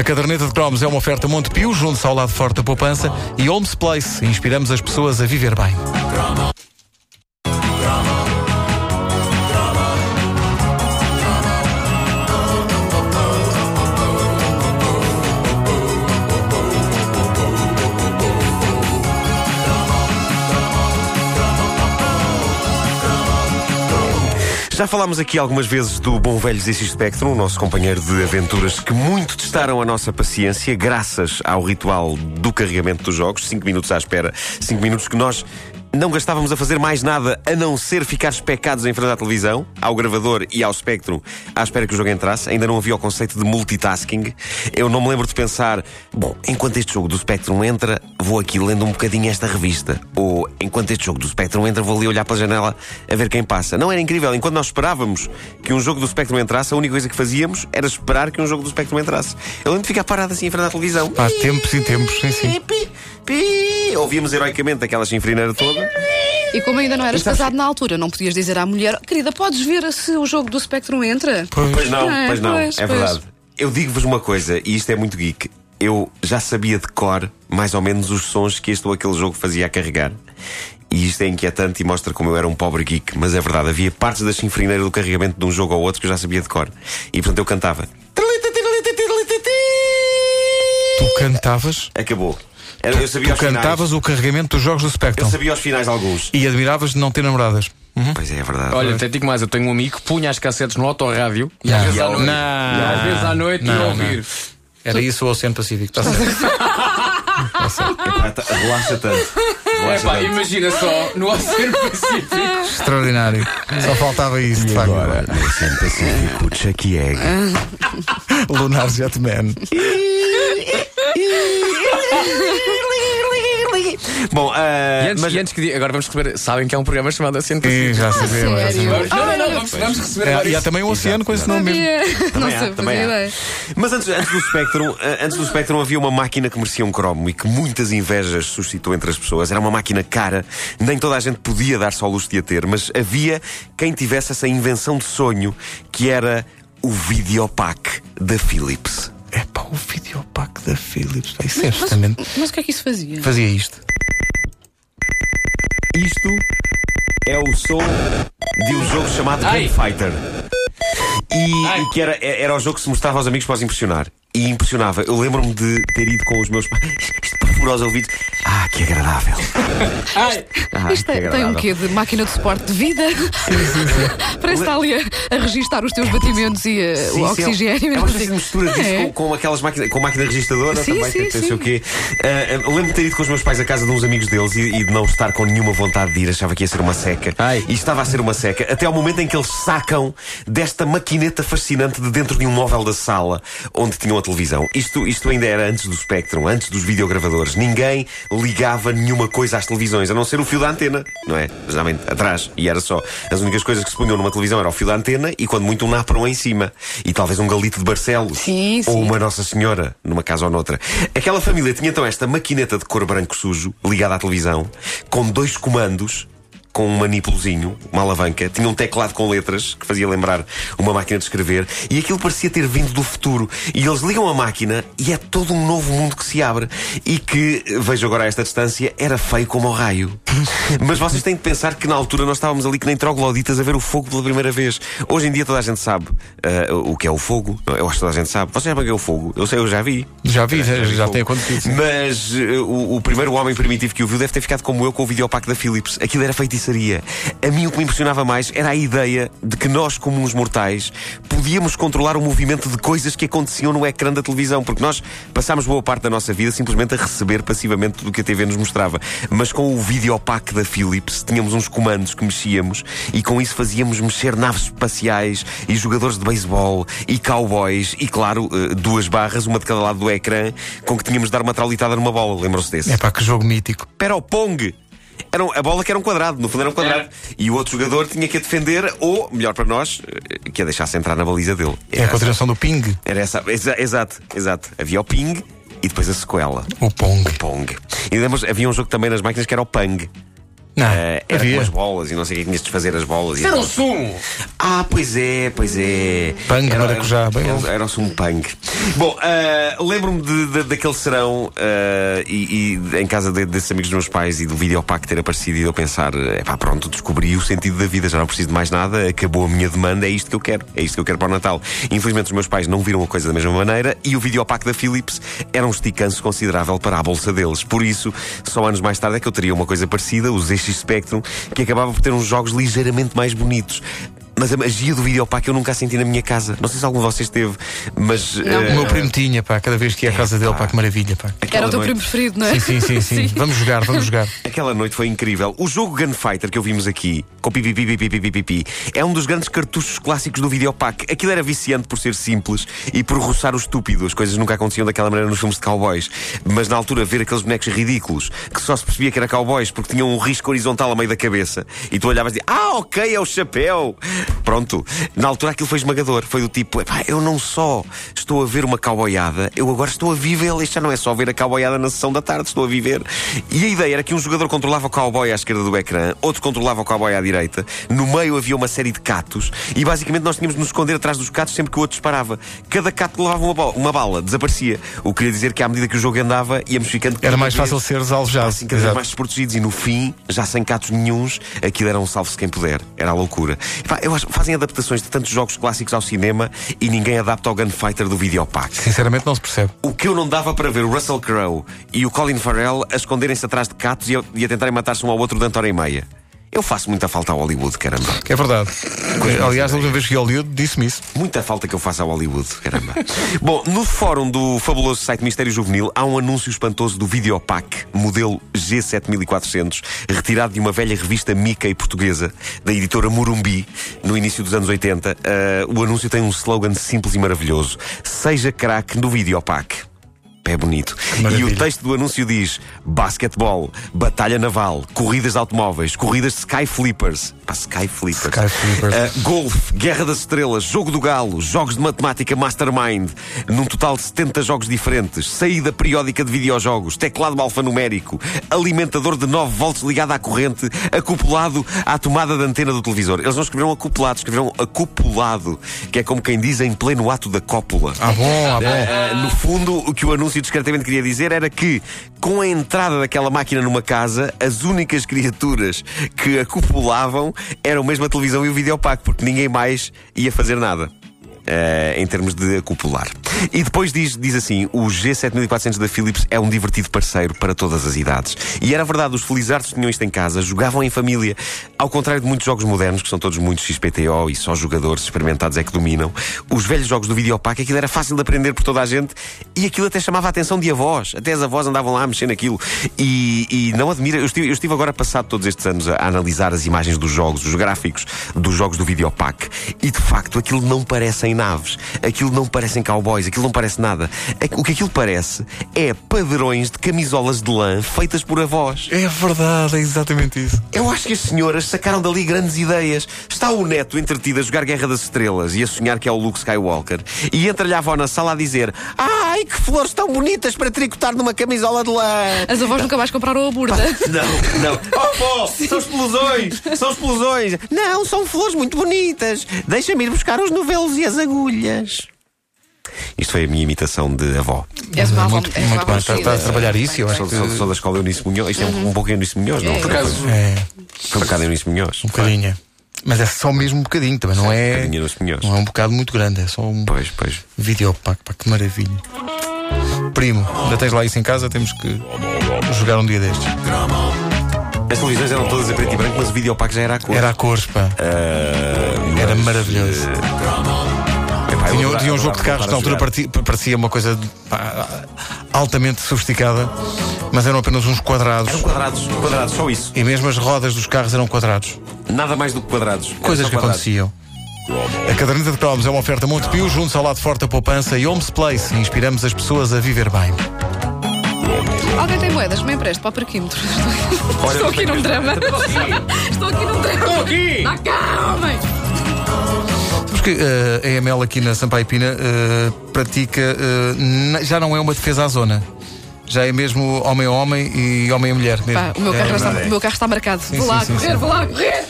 A caderneta de cromos é uma oferta Montepio, junto ao lado forte da poupança, e Holmes Place. Inspiramos as pessoas a viver bem. Já falámos aqui algumas vezes do bom velho ZX Spectrum, o nosso companheiro de aventuras que muito testaram a nossa paciência graças ao ritual do carregamento dos jogos, 5 minutos à espera, 5 minutos que nós não gastávamos a fazer mais nada a não ser ficar especados em frente à televisão, ao gravador e ao Spectrum, à espera que o jogo entrasse. Ainda não havia o conceito de multitasking. Eu não me lembro de pensar, bom, enquanto este jogo do Spectrum entra, vou aqui lendo um bocadinho esta revista. Ou enquanto este jogo do Spectrum entra, vou ali olhar pela janela a ver quem passa. Não era incrível. Enquanto nós esperávamos que um jogo do Spectrum entrasse, a única coisa que fazíamos era esperar que um jogo do Spectrum entrasse. Eu lembro de ficar parado assim em frente à televisão. Há tempos e tempos, sim, sim. Pi, pi. Ouvíamos heroicamente aquela chinfrineira toda. E como ainda não eras casado na altura, não podias dizer à mulher, querida, podes ver se o jogo do Spectrum entra? Pois não, É, pois não, pois, é pois. verdade. Eu digo-vos uma coisa, e isto é muito geek. Eu já sabia de cor, mais ou menos, os sons que este ou aquele jogo fazia a carregar. E isto é inquietante e mostra como eu era um pobre geek. Mas é verdade, havia partes da chinfrineira do carregamento de um jogo ou outro que eu já sabia de cor. E portanto eu cantava. Tu cantavas, Acabou. Era- Eu sabia tu aos finais. cantavas o carregamento dos jogos do Eu Spectrum. sabia aos finais de alguns. E admiravas de não ter namoradas. Pois é, é verdade. Olha, até digo mais, eu tenho um amigo que punha as cassetes no autorrádio e às Não. vezes à noite, Não. e às vezes à noite Não, ia ouvir. Era isso o Oceano Pacífico. Está certo. Epá, tá- Relaxa tanto. Relaxa pá, tanto. imagina só, no Oceano Pacífico. Extraordinário. Só faltava isso, de facto. Agora, no Oceano Pacífico, Chucky Egg. Lunar Jetman. Bom, ah, E antes, mas e antes que diga, agora vamos receber, sabem que há um programa chamado Oceano Sim, Pacífico. já sabemos. já Sério? sabemos. Não, não, não, vamos, vamos receber É, agora e há também um oceano com esse nome mesmo. Sabia. Não Também há, sei, também há. ideia. Mas antes, antes do Spectrum, eh, antes do Spectrum havia uma máquina que merecia um cromo e que muitas invejas suscitou entre as pessoas. Era uma máquina cara, nem toda a gente podia dar-se ao luxo de a ter, mas havia quem tivesse essa invenção de sonho que era o Videopack da Philips. É pá, o videopack da Philips. Isso é justamente. Mas o que é que isso fazia? Fazia isto. Isto é o som de um jogo chamado Ai. Game Fighter. E, Ai. e que era, era o jogo que se mostrava aos amigos para os impressionar. E impressionava. Eu lembro-me de ter ido com os meus pais. Isto perfura os ouvidos. Ah, que agradável. Ai, Ah, Isto que tem, tem um quê de máquina de suporte de vida? Parece está ali a, a registar os teus batimentos e eh, Sim, o sim, oxigênio. É uma espécie de mistura disso É. com, com aquelas máquinas, com máquina registradora Sim, também, sim, que tem sim. sei o quê. Ah, eu lembro de ter ido com os meus pais à casa de uns amigos deles e, e de não estar com nenhuma vontade de ir, achava que ia ser uma seca. Ai. E estava a ser uma seca, até ao momento em que eles sacam desta maquineta fascinante de dentro de um móvel da sala onde tinham a televisão. Isto, isto ainda era antes do Spectrum, antes dos videogravadores. Ninguém ligava nenhuma coisa às televisões, a não ser o fio da antena, não é? Geralmente atrás. E era só. As únicas coisas que se punham numa televisão era o fio da antena e, quando muito, um náparo em cima. E talvez um galito de Barcelos. Sim, Ou sim. uma Nossa Senhora, numa casa ou noutra. Aquela família tinha então esta maquineta de cor branco sujo, ligada à televisão, com dois comandos. Com um manipulozinho, uma alavanca, tinha um teclado com letras que fazia lembrar uma máquina de escrever, e aquilo parecia ter vindo do futuro. E eles ligam a máquina e é todo um novo mundo que se abre. E que, vejo agora a esta distância, era feio como o raio. Mas vocês têm de pensar que na altura nós estávamos ali que nem trogloditas a ver o fogo pela primeira vez. Hoje em dia toda a gente sabe ah, o que é o fogo. Eu acho que toda a gente sabe. Vocês sabem o que é o fogo? Eu sei, eu já vi. Já vi, já, já fogo. tem acontecido. Mas eh, o, o primeiro homem primitivo que o viu deve ter ficado como eu com o videopack da Philips. Aquilo era feitiçaria. A mim o que me impressionava mais era a ideia de que nós, como uns mortais, podíamos controlar o movimento de coisas que aconteciam no ecrã da televisão. Porque nós passámos boa parte da nossa vida simplesmente a receber passivamente tudo o que a TV nos mostrava. Mas com o videopack da Philips tínhamos uns comandos que mexíamos e com isso fazíamos mexer naves espaciais e jogadores de beisebol e cowboys e, claro, eh, duas barras, uma de cada lado do ecrã, com que tínhamos de dar uma traulitada numa bola. Lembram-se desse? É pá, que jogo mítico. Era o Pong. Era um- a bola que era um quadrado, no fundo era um quadrado. E o outro jogador tinha que a defender, ou, melhor para nós, eh, que a deixasse entrar na baliza dele. É Era a continuação do ping, Era essa. exa- exato, exato. Havia o Ping e depois a sequela. o pong. Pong. E lembras, havia um jogo também nas máquinas que era o Pang. Não, Eh, era havia. com as bolas e não sei o que, tinhas de desfazer as bolas. e Era um sumo! Ah, pois é, pois é. Pang, era, maracujá, bem era, era um pang. Bom, ah, lembro-me de- de- daquele serão ah, e, e em casa de- desses amigos dos meus pais e do videopack ter aparecido e eu pensar: é pá, pronto, descobri o sentido da vida, já não preciso de mais nada, acabou a minha demanda, é isto que eu quero, é isto que eu quero para o Natal. Infelizmente, os meus pais não viram a coisa da mesma maneira e o videopack da Philips era um esticanço considerável para a bolsa deles. Por isso, só anos mais tarde é que eu teria uma coisa parecida, os Spectrum, que acabava por ter uns jogos ligeiramente mais bonitos. Mas a magia do videopack eu nunca a senti na minha casa. Não sei se algum de vocês teve, mas. Não. eh, O meu primo tinha, pá, cada vez que ia à casa dele, pá, que maravilha, pá. aquela Era o teu noite- primo preferido, não é? Sim, sim, sim, sim. Vamos jogar, vamos jogar. Aquela noite foi incrível. O jogo Gunfighter que ouvimos aqui, com pipi, pipi, pipi, pipi, pipi, é um dos grandes cartuchos clássicos do videopack. Aquilo era viciante por ser simples e por roçar o estúpido. As coisas nunca aconteciam daquela maneira nos filmes de cowboys. Mas na altura, ver aqueles bonecos ridículos que só se percebia que era cowboys porque tinham um risco horizontal a meio da cabeça e tu olhavas e dizias, ah, ok, é o chapéu. Pronto. Na altura aquilo foi esmagador. Foi do tipo, "Epá, eu não só estou a ver uma cowboyada, eu agora estou a viver. Isto já não é só ver a cowboyada na sessão da tarde, estou a viver. E a ideia era que um jogador controlava o cowboy à esquerda do ecrã, outro controlava o cowboy à direita, no meio havia uma série de catos e basicamente nós tínhamos de nos esconder atrás dos catos sempre que o outro disparava. Cada cato levava uma, uma bala, desaparecia. O que queria dizer que à medida que o jogo andava, íamos ficando Era mais vez- fácil seres alvejado. assim cada vez mais desprotegidos e no fim, já sem catos nenhuns, aquilo era um salve-se quem puder. Era a loucura. E pá, eu acho que fazem adaptações de tantos jogos clássicos ao cinema e ninguém adapta ao Gunfighter do Videopack. Sinceramente, não se percebe. O que eu não dava para ver o Russell Crowe e o Colin Farrell a esconderem-se atrás de catos e a, e a tentarem matar-se um ao outro durante hora e meia. Eu faço muita falta ao Hollywood, caramba. É verdade. Aliás, a última vez que Hollywood disse-me isso. Muita falta que eu faço ao Hollywood, caramba. Bom, no fórum do fabuloso site Mistério Juvenil há um anúncio espantoso do Videopack, modelo G7400, retirado de uma velha revista Mickey portuguesa, da editora Morumbi, no início dos anos 80. Ah, o anúncio tem um slogan simples e maravilhoso: Seja craque no Videopack. É bonito. E o texto do anúncio diz: basquetebol, batalha naval, corridas de automóveis, corridas de sky flippers. Pá, sky flippers. Sky flippers. Uh, golfe, Guerra das Estrelas, Jogo do Galo, jogos de matemática Mastermind, num total de 70 jogos diferentes, saída periódica de videojogos, teclado alfanumérico, alimentador de 9 volts ligado à corrente, acoplado à tomada da antena do televisor. Eles não escreveram acoplado, escreveram acoplado, que é como quem diz em pleno ato da cópula. Ah, bom, ah, bom. Uh, no fundo, o que o anúncio discretamente queria dizer era que, com a entrada daquela máquina numa casa, as únicas criaturas que acopulavam eram mesmo a televisão e o videopack, porque ninguém mais ia fazer nada. uh, em termos de acumular. E depois diz, diz assim: o G7400 da Philips é um divertido parceiro para todas as idades. E era verdade, os felizardos tinham isto em casa, jogavam em família. Ao contrário de muitos jogos modernos, que são todos muito XPTO e só jogadores experimentados é que dominam, os velhos jogos do videopack, aquilo era fácil de aprender por toda a gente e aquilo até chamava a atenção de avós. Até as avós andavam lá a mexer naquilo. E, e não admira, eu estive, eu estive agora passado todos estes anos a, a analisar as imagens dos jogos, os gráficos dos jogos do videopack. E de facto aquilo não parecem naves, aquilo não parecem cowboys, aquilo não parece nada. É- O que aquilo parece é padrões de camisolas de lã feitas por avós. É verdade, é exatamente isso. Eu acho que as senhoras sacaram dali grandes ideias. Está o neto entretido a jogar Guerra das Estrelas e a sonhar que é o Luke Skywalker. E entra-lhe a avó na sala a dizer: Ai, que flores tão bonitas para tricotar numa camisola de lã. As avós nunca mais compraram a burda. Não, não. Oh, avó, são explosões! São explosões! Não, são flores muito bonitas. Deixa-me ir buscar os novelos e as agulhas. Isto foi a minha imitação de avó. És uma avó, muito uma muito bem, está, está a trabalhar isso, eu acho Sou, que. sou- sou da escola Eunice Munhoz. Isto é um, um pouco Eunice Munhoz, não? Por acaso- É, Foi um bocado Eunice Munhoz. um bocadinho. Mas é só mesmo um bocadinho, também não Um é. Munhoz. Não é um bocado muito grande, é só um Pois, pois. videopack, pá, que maravilha. Primo, ainda tens lá isso em casa, temos que jogar um dia destes. As televisões eram todas a preto e branco, mas o videopack já era a cor. Era a cores, pá. Ah, Era mas, maravilhoso. eu Tinha, adorava- tinha um jogo de carros na altura parecia, uma coisa pá, altamente sofisticada, mas eram apenas uns quadrados. Eram quadrados, quadrados, só isso. E mesmo as rodas dos carros eram quadrados. Nada mais do que quadrados. Coisas que quadrados. aconteciam. A caderneta de cromos é uma oferta Montepio, junto ao lado forte da poupança e Homes Place. Inspiramos as pessoas a viver bem. Alguém tem moedas? Me empreste para o parquímetro. Estou aqui num drama. Estou aqui num drama. Estou aqui. Homem. Sabes que eh, a EML aqui na Sampaio Pina eh, pratica. na- já não é uma defesa à zona. Já é mesmo homem a homem e homem a mulher mesmo. Pá, o, meu É carro já está, verdade. o meu carro está marcado. vou sim, lá sim, correr, sim. vou lá correr.